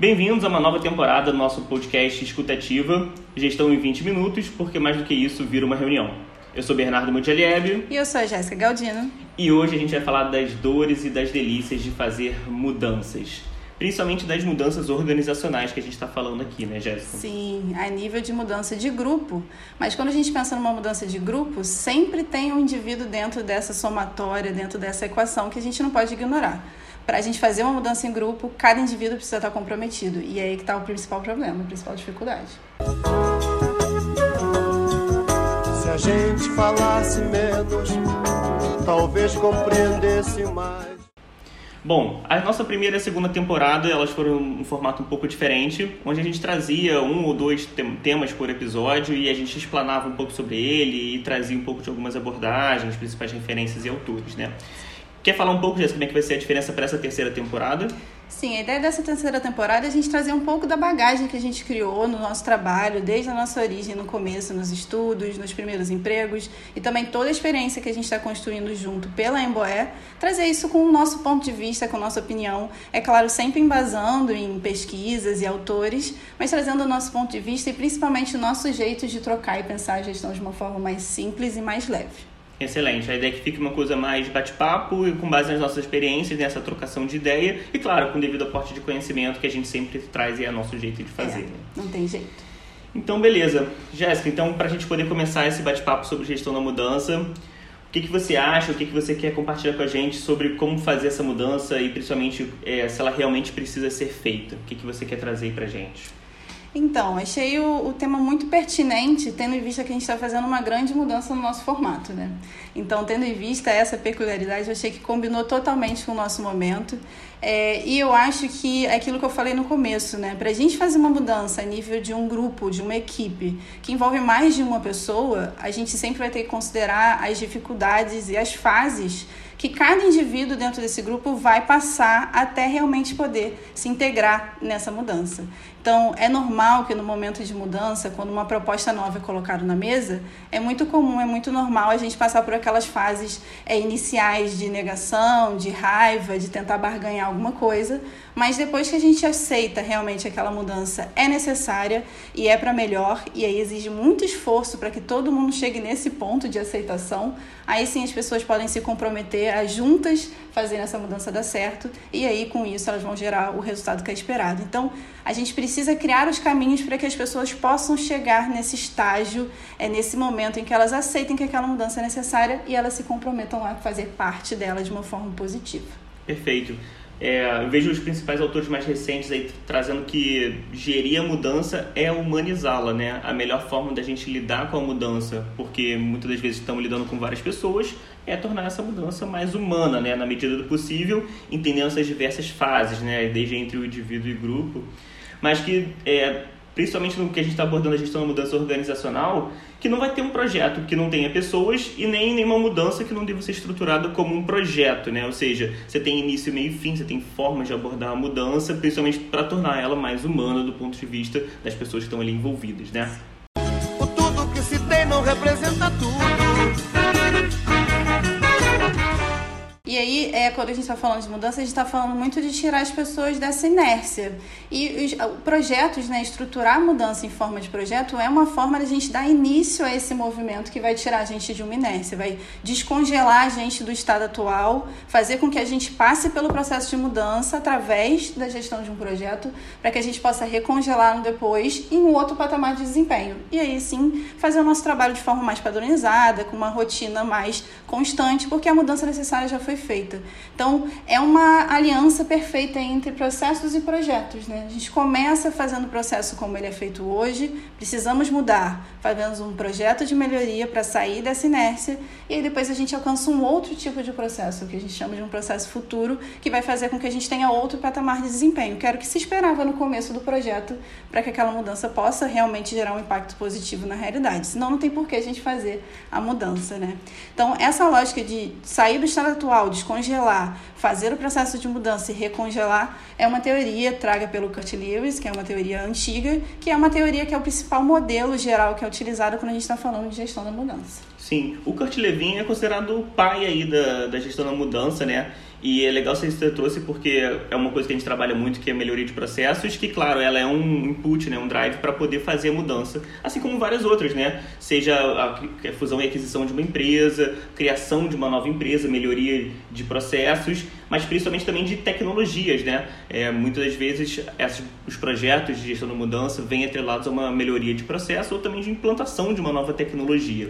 Bem-vindos a uma nova temporada do nosso podcast Escutativa, Gestão em 20 Minutos, porque mais do que isso vira uma reunião. Eu sou Bernardo Mutialieb. E eu sou a Jéssica Galdino. E hoje a gente vai falar das dores e das delícias de fazer mudanças. Principalmente das mudanças organizacionais que a gente está falando aqui, né, Jéssica? Sim, a nível de mudança de grupo. Mas quando a gente pensa numa mudança de grupo, sempre tem um indivíduo dentro dessa somatória, dentro dessa equação que a gente não pode ignorar. Para a gente fazer uma mudança em grupo, cada indivíduo precisa estar comprometido. E é aí que está o principal problema, a principal dificuldade. Se a gente falasse menos, talvez compreendesse mais. Bom, a nossa primeira e segunda temporada elas foram um formato um pouco diferente, onde a gente trazia um ou dois temas por episódio e a gente explanava um pouco sobre ele e trazia um pouco de algumas abordagens, principais referências e autores, né? Quer falar um pouco, Jéssica, como é que vai ser a diferença para essa terceira temporada? Sim, a ideia dessa terceira temporada é a gente trazer um pouco da bagagem que a gente criou no nosso trabalho, desde a nossa origem no começo, nos estudos, nos primeiros empregos, e também toda a experiência que a gente está construindo junto pela Emboé, trazer isso com o nosso ponto de vista, com a nossa opinião, é claro, sempre embasando em pesquisas e autores, mas trazendo o nosso ponto de vista e principalmente o nosso jeito de trocar e pensar a gestão de uma forma mais simples e mais leve. Excelente. A ideia é que fique uma coisa mais bate-papo e com base nas nossas experiências, nessa trocação de ideia e, claro, com devido aporte de conhecimento que a gente sempre traz e é nosso jeito de fazer. É? Não tem jeito. Então, beleza. Jéssica, então, para a gente poder começar esse bate-papo sobre gestão da mudança, o que, que você acha, o que, que você quer compartilhar com a gente sobre como fazer essa mudança e, principalmente, é, se ela realmente precisa ser feita? O que, que você quer trazer para a gente? Então, achei o, o, tema muito pertinente, tendo em vista que a gente está fazendo uma grande mudança no nosso formato, né? Então, tendo em vista essa peculiaridade, eu achei que combinou totalmente com o nosso momento. É, e eu acho que é aquilo que eu falei no começo, né? Para a gente fazer uma mudança a nível de um grupo, de uma equipe, que envolve mais de uma pessoa, a gente sempre vai ter que considerar as dificuldades e as fases que cada indivíduo dentro desse grupo vai passar até realmente poder se integrar nessa mudança. Então, é normal que no momento de mudança, quando uma proposta nova é colocada na mesa, é muito comum, é muito normal a gente passar por aquelas fases é, iniciais de negação, de raiva, de tentar barganhar alguma coisa, mas depois que a gente aceita realmente aquela mudança é necessária e é para melhor, e aí exige muito esforço para que todo mundo chegue nesse ponto de aceitação, aí sim as pessoas podem se comprometer a juntas fazer essa mudança dar certo, e aí com isso elas vão gerar o resultado que é esperado. Então, a gente precisa criar os caminhos para que as pessoas possam chegar nesse estágio, é nesse momento em que elas aceitem que aquela mudança é necessária e elas se comprometam a fazer parte dela de uma forma positiva. Perfeito. É, eu vejo os principais autores mais recentes aí trazendo que gerir a mudança é humanizá-la, né? A melhor forma da gente lidar com a mudança, porque muitas das vezes estamos lidando com várias pessoas, é tornar essa mudança mais humana, né? Na medida do possível, entendendo essas diversas fases, né? Desde entre o indivíduo e o grupo. Mas que é, principalmente no que a gente está abordando a gestão da mudança organizacional, que não vai ter um projeto que não tenha pessoas e nem nenhuma mudança que não deva ser estruturada como um projeto, né? Ou seja, você tem início, meio e fim, você tem formas de abordar a mudança, principalmente para tornar ela mais humana do ponto de vista das pessoas que estão ali envolvidas, né? Tudo que se tem não representa tudo. Quando a gente está falando de mudança, a gente está falando muito de tirar as pessoas dessa inércia. E os projetos, né, estruturar a mudança em forma de projeto é uma forma de a gente dar início a esse movimento que vai tirar a gente de uma inércia, vai descongelar a gente do estado atual, fazer com que a gente passe pelo processo de mudança através da gestão de um projeto, para que a gente possa recongelar depois em um outro patamar de desempenho. E aí sim, fazer o nosso trabalho de forma mais padronizada, com uma rotina mais constante, porque a mudança necessária já foi feita. Então, é uma aliança perfeita entre processos e projetos. Né? A gente começa fazendo o processo como ele é feito hoje, precisamos mudar, fazemos um projeto de melhoria para sair dessa inércia, e aí depois a gente alcança um outro tipo de processo, que a gente chama de um processo futuro, que vai fazer com que a gente tenha outro patamar de desempenho, que era o que se esperava no começo do projeto, para que aquela mudança possa realmente gerar um impacto positivo na realidade. Senão não tem por que a gente fazer a mudança. Né? Então, essa lógica de sair do estado atual, descongelar, fazer o processo de mudança e recongelar é uma teoria traga pelo Kurt Lewis, que é uma teoria antiga, que é uma teoria que é o principal modelo geral que é utilizado quando a gente está falando de gestão da mudança. Sim, o Kurt Lewin é considerado o pai aí da, da gestão da mudança, né? E é legal você trouxe porque é uma coisa que a gente trabalha muito, que é a melhoria de processos, que, claro, ela é um input, né, um drive para poder fazer a mudança, assim como várias outras, né? Seja a fusão e aquisição de uma empresa, criação de uma nova empresa, melhoria de processos, mas principalmente também de tecnologias, né? É, muitas das vezes esses, os projetos de gestão da mudança vêm atrelados a uma melhoria de processo ou também de implantação de uma nova tecnologia.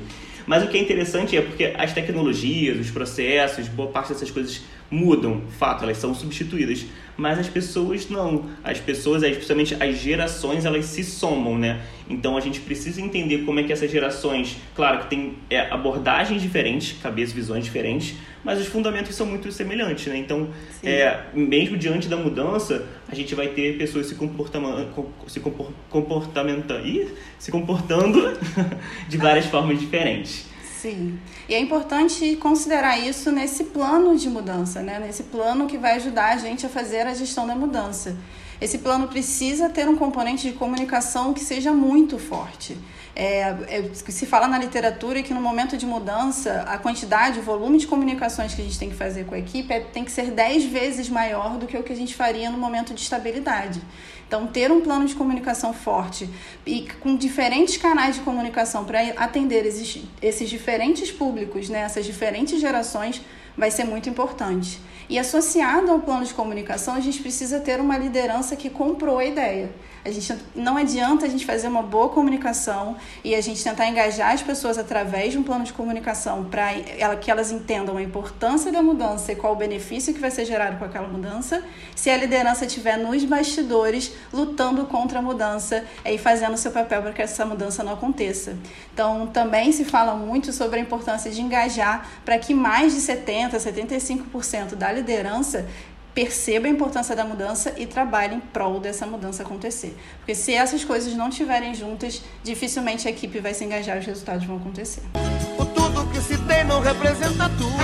Mas o que é interessante é porque as tecnologias, os processos, boa parte dessas coisas mudam, fato, elas são substituídas, mas as pessoas não. As pessoas, especialmente as gerações, elas se somam, né? Então a gente precisa entender como é que essas gerações, claro que tem é, abordagens diferentes, cabeças, visões diferentes, mas os fundamentos são muito semelhantes, né? Então, é, mesmo diante da mudança, a gente vai ter pessoas se comportando, se comportamento, se comportando de várias formas diferentes. Sim. E é importante considerar isso nesse plano de mudança, né? Nesse plano que vai ajudar a gente a fazer a gestão da mudança. Esse plano precisa ter um componente de comunicação que seja muito forte. É, é, se fala na literatura que no momento de mudança, a quantidade, o volume de comunicações que a gente tem que fazer com a equipe é, tem que ser 10 vezes maior do que o que a gente faria no momento de estabilidade. Então, ter um plano de comunicação forte e com diferentes canais de comunicação para atender esses, esses diferentes públicos, né, essas diferentes gerações, vai ser muito importante. E associado ao plano de comunicação, a gente precisa ter uma liderança que comprou a ideia. A gente não adianta a gente fazer uma boa comunicação e a gente tentar engajar as pessoas através de um plano de comunicação para que elas entendam a importância da mudança e qual o benefício que vai ser gerado com aquela mudança, se a liderança estiver nos bastidores lutando contra a mudança e fazendo seu papel para que essa mudança não aconteça. Então, também se fala muito sobre a importância de engajar para que mais de 70, 75% da liderança perceba a importância da mudança e trabalhe em prol dessa mudança acontecer. Porque se essas coisas não estiverem juntas, dificilmente a equipe vai se engajar e os resultados vão acontecer. O tudo que se tem não representa tudo.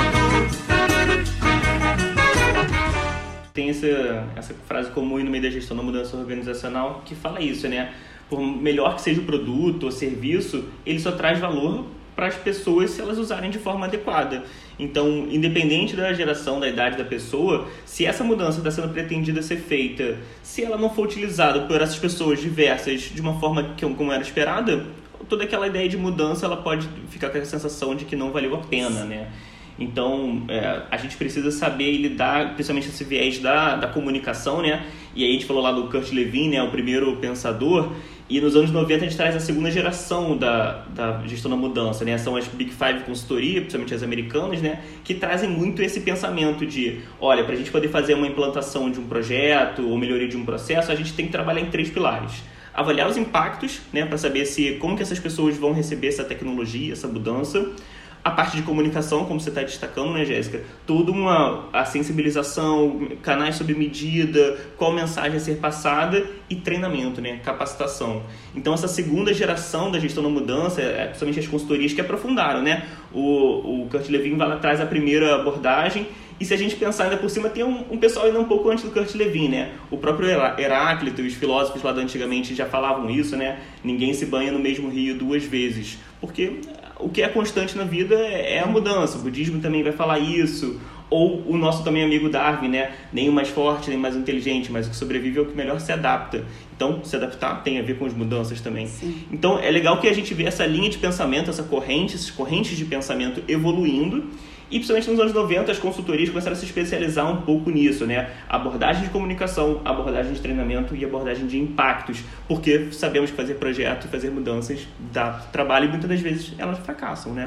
Tem essa, essa frase comum no meio da gestão da mudança organizacional que fala isso, né? Por melhor que seja o produto ou serviço, ele só traz valor para as pessoas se elas usarem de forma adequada. Então, independente da geração, da idade da pessoa, se essa mudança está sendo pretendida ser feita, se ela não for utilizada por essas pessoas diversas de uma forma que, como era esperada, toda aquela ideia de mudança ela pode ficar com a sensação de que não valeu a pena, né? Então, é, a gente precisa saber lidar, principalmente esse viés da, da comunicação, né? E aí a gente falou lá do Kurt Levin, né? O primeiro pensador. E nos anos 90 a gente traz a segunda geração da, da gestão da mudança, né? São as Big Five consultoria, principalmente as americanas, né? Que trazem muito esse pensamento de, olha, para a gente poder fazer uma implantação de um projeto ou melhoria de um processo, a gente tem que trabalhar em três pilares avaliar os impactos, né, para saber se como que essas pessoas vão receber essa tecnologia, essa mudança a parte de comunicação, como você está destacando, né, Jéssica? Toda uma a sensibilização, canais sob medida, qual mensagem a ser passada e treinamento, né? Capacitação. Então, essa segunda geração da gestão da mudança, é, principalmente as consultorias que aprofundaram, né? O, o Kurt Levin vai lá atrás a primeira abordagem e se a gente pensar ainda por cima, tem um, um, pessoal ainda um pouco antes do Kurt Levin, né? O próprio Heráclito e os filósofos lá da antigamente já falavam isso, né? Ninguém se banha no mesmo rio duas vezes. Porque o que é constante na vida é a mudança. O budismo também vai falar isso. Ou o nosso também amigo Darwin, né? Nem o mais forte, nem o mais inteligente, mas o que sobrevive é o que melhor se adapta. Então, se adaptar tem a ver com as mudanças também. Sim. Então, é legal que a gente vê essa linha de pensamento, essa corrente, essas correntes de pensamento evoluindo e principalmente nos anos 90 as consultorias começaram a se especializar um pouco nisso, né? Abordagem de comunicação, abordagem de treinamento e abordagem de impactos, porque sabemos que fazer projeto e fazer mudanças dá trabalho e muitas das vezes elas fracassam, né?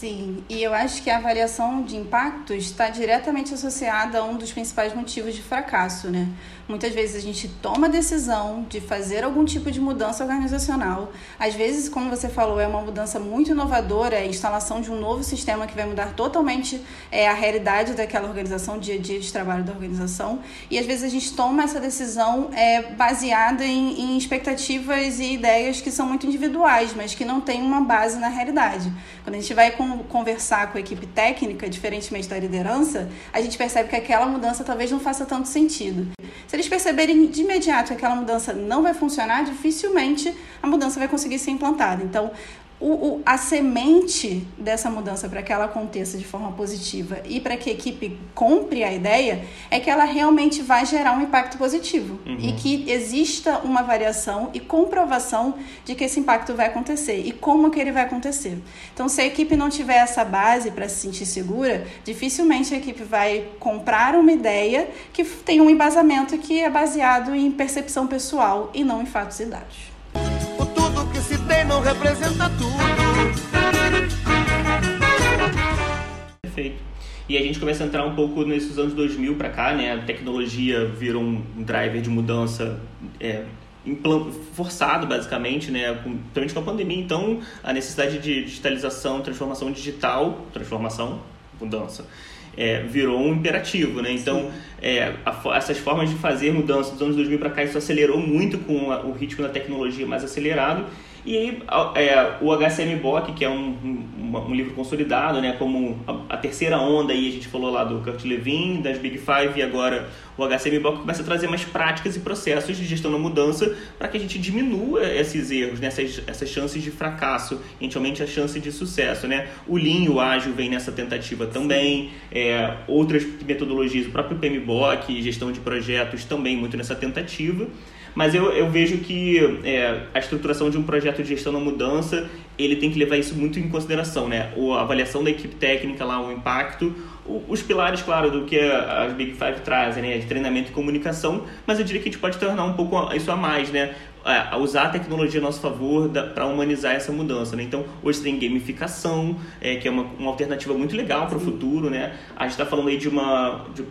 Sim, e eu acho que a avaliação de impactos está diretamente associada a um dos principais motivos de fracasso, né? Muitas vezes a gente toma a decisão de fazer algum tipo de mudança organizacional. Às vezes, como você falou, é uma mudança muito inovadora, é a instalação de um novo sistema que vai mudar totalmente é, a realidade daquela organização, o dia a dia de trabalho da organização. E às vezes a gente toma essa decisão é, baseada em, em expectativas e ideias que são muito individuais, mas que não têm uma base na realidade. Quando a gente vai com, conversar com a equipe técnica, diferentemente da liderança, a gente percebe que aquela mudança talvez não faça tanto sentido. Se eles perceberem de imediato que aquela mudança não vai funcionar, dificilmente a mudança vai conseguir ser implantada. Então, o, o, a semente dessa mudança para que ela aconteça de forma positiva e para que a equipe compre a ideia é que ela realmente vai gerar um impacto positivo uhum. e que exista uma variação e comprovação de que esse impacto vai acontecer e como que ele vai acontecer. Então, se a equipe não tiver essa base para se sentir segura, dificilmente a equipe vai comprar uma ideia que tem um embasamento que é baseado em percepção pessoal e não em fatos e dados não representa tudo. Perfeito. E a gente começa a entrar um pouco nesses anos 2000 para cá, né? A tecnologia virou um driver de mudança é, forçado, basicamente, né? Principalmente com a pandemia. Então, a necessidade de digitalização, transformação digital, transformação, mudança, é, virou um imperativo, né? Então, é, a, essas formas de fazer mudança dos anos 2000 para cá, isso acelerou muito com a, o ritmo da tecnologia mais acelerado e aí, é, o HCM Bock, que é um, um, um, livro consolidado, né, como a, a, terceira onda, aí a gente falou lá do Kurt Levin, das Big Five, e agora o HCM Bock começa a trazer mais práticas e processos de gestão da mudança para que a gente diminua esses erros, né, essas, essas chances de fracasso, a gente aumente a chance de sucesso. Né? O Lean, o Ágil, vem nessa tentativa também, é, outras metodologias, o próprio PMBOK, gestão de projetos, também muito nessa tentativa. Mas eu, eu vejo que é, a estruturação de um projeto de gestão da mudança, ele tem que levar isso muito em consideração, né? A avaliação da equipe técnica lá, o impacto, os pilares, claro, do que as Big Five trazem, né? De treinamento e comunicação, mas eu diria que a gente pode tornar um pouco isso a mais, né? É, usar a tecnologia a nosso favor para humanizar essa mudança. Né? Então, hoje tem gamificação, é, que é uma, uma alternativa muito legal para o futuro. Né? A gente está falando aí de uma de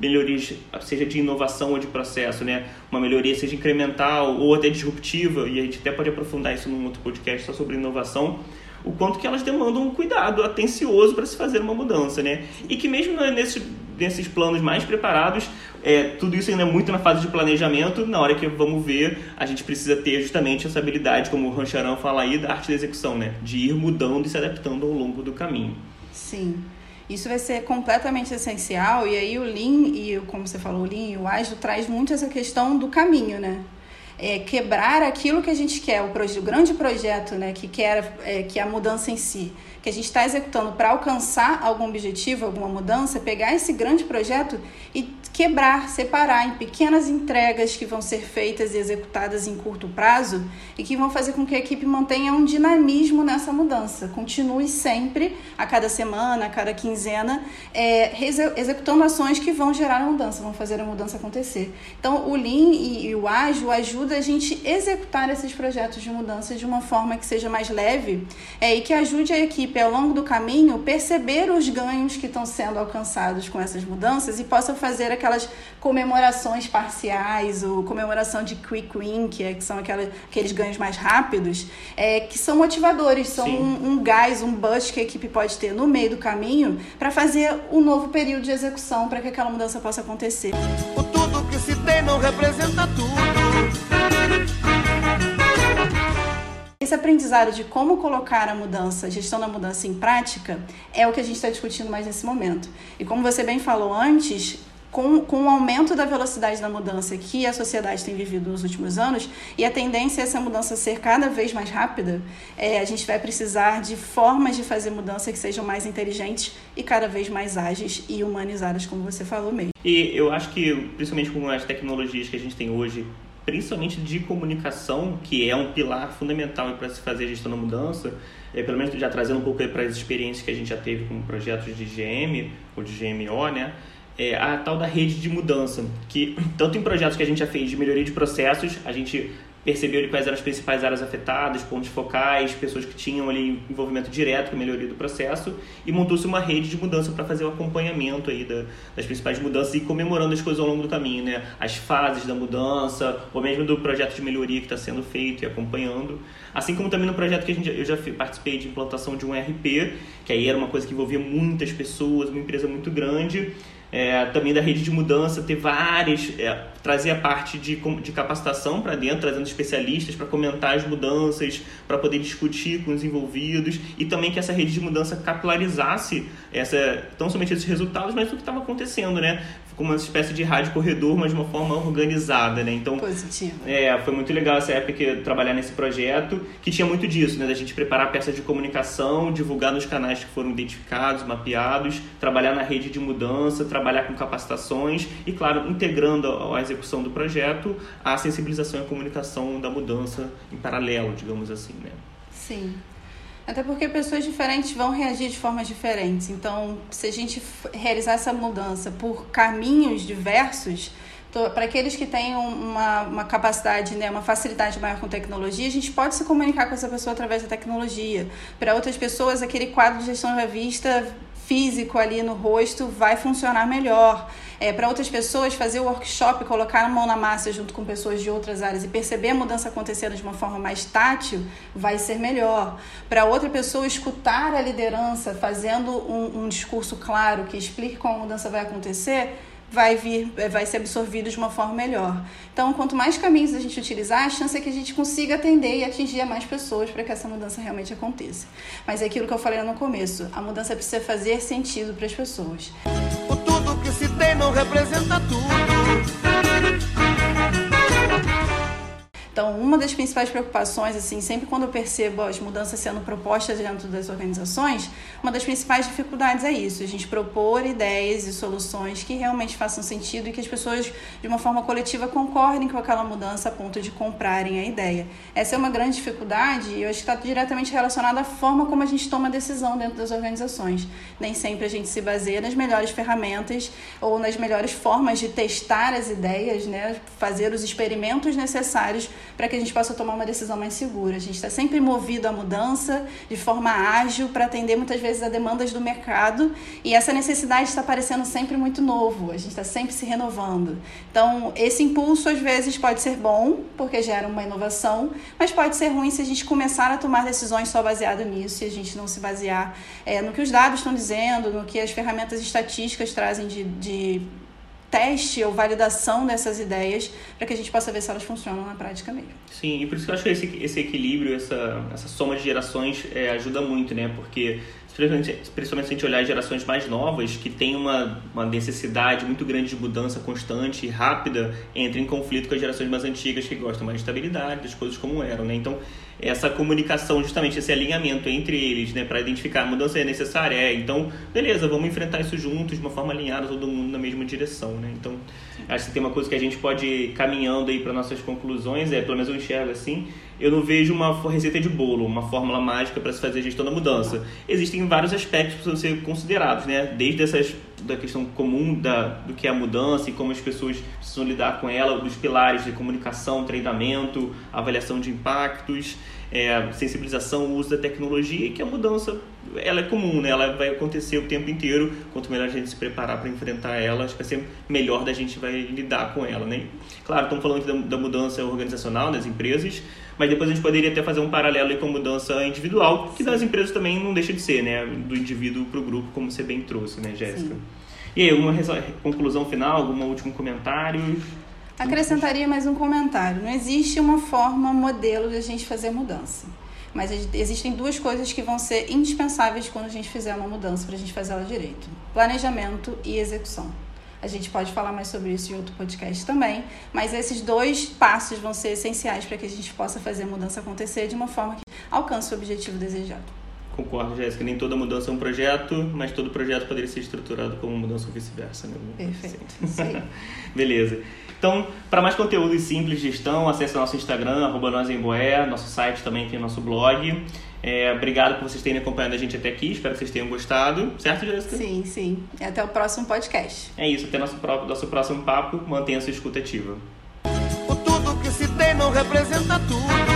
melhorias, seja de inovação ou de processo, né? uma melhoria seja incremental ou até disruptiva, e a gente até pode aprofundar isso num outro podcast só sobre inovação o quanto que elas demandam um cuidado atencioso para se fazer uma mudança, né? E que mesmo nesses, nesses planos mais preparados, é, tudo isso ainda é muito na fase de planejamento, na hora que vamos ver, a gente precisa ter justamente essa habilidade, como o Rancharan fala aí, da arte da execução, né? De ir mudando e se adaptando ao longo do caminho. Sim. Isso vai ser completamente essencial, e aí o Lean, e como você falou, o Lean e o Ágil traz muito essa questão do caminho, né? É, quebrar aquilo que a gente quer, o, o grande projeto né, que quer é, que é a mudança em si, que a gente está executando para alcançar algum objetivo, alguma mudança, pegar esse grande projeto e quebrar, separar em pequenas entregas que vão ser feitas e executadas em curto prazo e que vão fazer com que a equipe mantenha um dinamismo nessa mudança. Continue sempre, a cada semana, a cada quinzena, é, executando ações que vão gerar a mudança, vão fazer a mudança acontecer. Então, o Lean e, e o Ágil ajuda a gente a executar esses projetos de mudança de uma forma que seja mais leve é, e que ajude a equipe ao longo do caminho perceber os ganhos que estão sendo alcançados com essas mudanças e possa fazer aquela aquelas comemorações parciais, ou comemoração de quick win, que, é, que são aquela, aqueles ganhos mais rápidos, é, que são motivadores, são um, um, gás, um boost que a equipe pode ter no meio do caminho para fazer um novo período de execução para que aquela mudança possa acontecer. O tudo que se tem não representa tudo. Esse aprendizado de como colocar a mudança, a gestão da mudança em prática, é o que a gente está discutindo mais nesse momento. E como você bem falou antes, com, com o aumento da velocidade da mudança que a sociedade tem vivido nos últimos anos, e a tendência é essa mudança ser cada vez mais rápida, é, a gente vai precisar de formas de fazer mudança que sejam mais inteligentes e cada vez mais ágeis e humanizadas, como você falou mesmo. E eu acho que, principalmente com as tecnologias que a gente tem hoje, principalmente de comunicação, que é um pilar fundamental para se fazer gestão da mudança, é, pelo menos já trazendo um pouco para as experiências que a gente já teve com projetos de GM ou de GMO, né? É, a tal da rede de mudança, que tanto em projetos que a gente já fez de melhoria de processos, a gente percebeu quais eram as principais áreas afetadas, pontos focais, pessoas que tinham ali envolvimento direto com a melhoria do processo e montou-se uma rede de mudança para fazer o acompanhamento aí da, das principais mudanças e comemorando as coisas ao longo do caminho, né? As fases da mudança, ou mesmo do projeto de melhoria que está sendo feito e acompanhando. Assim como também no projeto que a gente, eu já participei de implantação de um RP, que aí era uma coisa que envolvia muitas pessoas, uma empresa muito grande, é, também da rede de mudança, ter várias, é, trazer a parte de, de capacitação para dentro, trazendo especialistas para comentar as mudanças, para poder discutir com os envolvidos e também que essa rede de mudança capilarizasse essa, tão somente esses resultados, mas o que estava acontecendo, né? como uma espécie de rádio corredor, mas de uma forma organizada, né? Então, Positivo. É, foi muito legal essa época trabalhar nesse projeto, que tinha muito disso, né? Da gente preparar peças de comunicação, divulgar nos canais que foram identificados, mapeados, trabalhar na rede de mudança, trabalhar com capacitações e, claro, integrando a execução do projeto a sensibilização e a comunicação da mudança em paralelo, digamos assim, né? Sim. Até porque pessoas diferentes vão reagir de formas diferentes. Então, se a gente realizar essa mudança por caminhos diversos, para aqueles que têm uma, uma capacidade, né, uma facilidade maior com tecnologia, a gente pode se comunicar com essa pessoa através da tecnologia. Para outras pessoas, aquele quadro de gestão da vista físico ali no rosto vai funcionar melhor. É, para outras pessoas, fazer o workshop, colocar a mão na massa junto com pessoas de outras áreas e perceber a mudança acontecendo de uma forma mais tátil, vai ser melhor. Para outra pessoa, escutar a liderança fazendo um, um discurso claro que explique como a mudança vai acontecer, vai vir, vai ser absorvido de uma forma melhor. Então, quanto mais caminhos a gente utilizar, a chance é que a gente consiga atender e atingir a mais pessoas para que essa mudança realmente aconteça. Mas é aquilo que eu falei no começo, a mudança precisa fazer sentido para as pessoas. O tudo que se não representa tudo. Então, uma das principais preocupações, assim, sempre quando eu percebo as mudanças sendo propostas dentro das organizações, uma das principais dificuldades é isso, a gente propor ideias e soluções que realmente façam sentido e que as pessoas, de uma forma coletiva, concordem com aquela mudança a ponto de comprarem a ideia. Essa é uma grande dificuldade e eu acho que está diretamente relacionada à forma como a gente toma decisão dentro das organizações. Nem sempre a gente se baseia nas melhores ferramentas ou nas melhores formas de testar as ideias, né? fazer os experimentos necessários para que a gente possa tomar uma decisão mais segura. A gente está sempre movido à mudança de forma ágil para atender muitas vezes a demandas do mercado e essa necessidade está parecendo sempre muito novo, a gente está sempre se renovando. Então, esse impulso às vezes pode ser bom, porque gera uma inovação, mas pode ser ruim se a gente começar a tomar decisões só baseado nisso e a gente não se basear é, no que os dados estão dizendo, no que as ferramentas estatísticas trazem de, de teste ou validação dessas ideias para que a gente possa ver se elas funcionam na prática mesmo. Sim, e por isso que eu acho que esse, esse equilíbrio, essa, essa soma de gerações é, ajuda muito, né? Porque principalmente, principalmente se a gente olhar as gerações mais novas, que têm uma, uma necessidade muito grande de mudança constante e rápida, entra em conflito com as gerações mais antigas que gostam mais de estabilidade, das coisas como eram, né? Então, essa comunicação, justamente esse alinhamento entre eles, né, para identificar a mudança é necessária, é, então, beleza, vamos enfrentar isso juntos, de uma forma alinhada, todo mundo na mesma direção, né? Então, acho que tem uma coisa que a gente pode caminhando aí para nossas conclusões, é, pelo menos eu enxergo assim, eu não vejo uma receita de bolo, uma fórmula mágica para se fazer a gestão da mudança. Existem vários aspectos que precisam ser considerados, né? Desde essas da questão comum da, do que é a mudança e como as pessoas precisam lidar com ela, dos pilares de comunicação, treinamento, avaliação de impactos, é, sensibilização, uso da tecnologia e que a mudança ela é comum, né? ela vai acontecer o tempo inteiro. Quanto melhor a gente se preparar para enfrentar ela, acho que vai ser melhor da gente vai lidar com ela. Né? Claro, estamos falando da, da mudança organizacional nas empresas, mas depois a gente poderia até fazer um paralelo com a mudança individual, que das empresas também não deixa de ser, né? Do indivíduo para o grupo, como você bem trouxe, né, Jéssica? E aí, alguma conclusão final, algum último comentário? Acrescentaria mais um comentário. Não existe uma forma modelo de a gente fazer mudança. Mas existem duas coisas que vão ser indispensáveis quando a gente fizer uma mudança para a gente fazer ela direito: planejamento e execução. A gente pode falar mais sobre isso em outro podcast também, mas esses dois passos vão ser essenciais para que a gente possa fazer a mudança acontecer de uma forma que alcance o objetivo desejado. Concordo, Jéssica. Nem toda mudança é um projeto, mas todo projeto poderia ser estruturado como mudança ou vice-versa. Né? Perfeito. Beleza. Então, para mais conteúdo simples de gestão, acesse nosso Instagram, arroba nosso site também tem nosso blog. É, obrigado por vocês terem acompanhado a gente até aqui, espero que vocês tenham gostado, certo, Jéssica? Sim, sim. E até o próximo podcast. É isso, até nosso, nosso próximo papo, mantenha a sua escuta ativa. O tudo que se tem não representa tudo.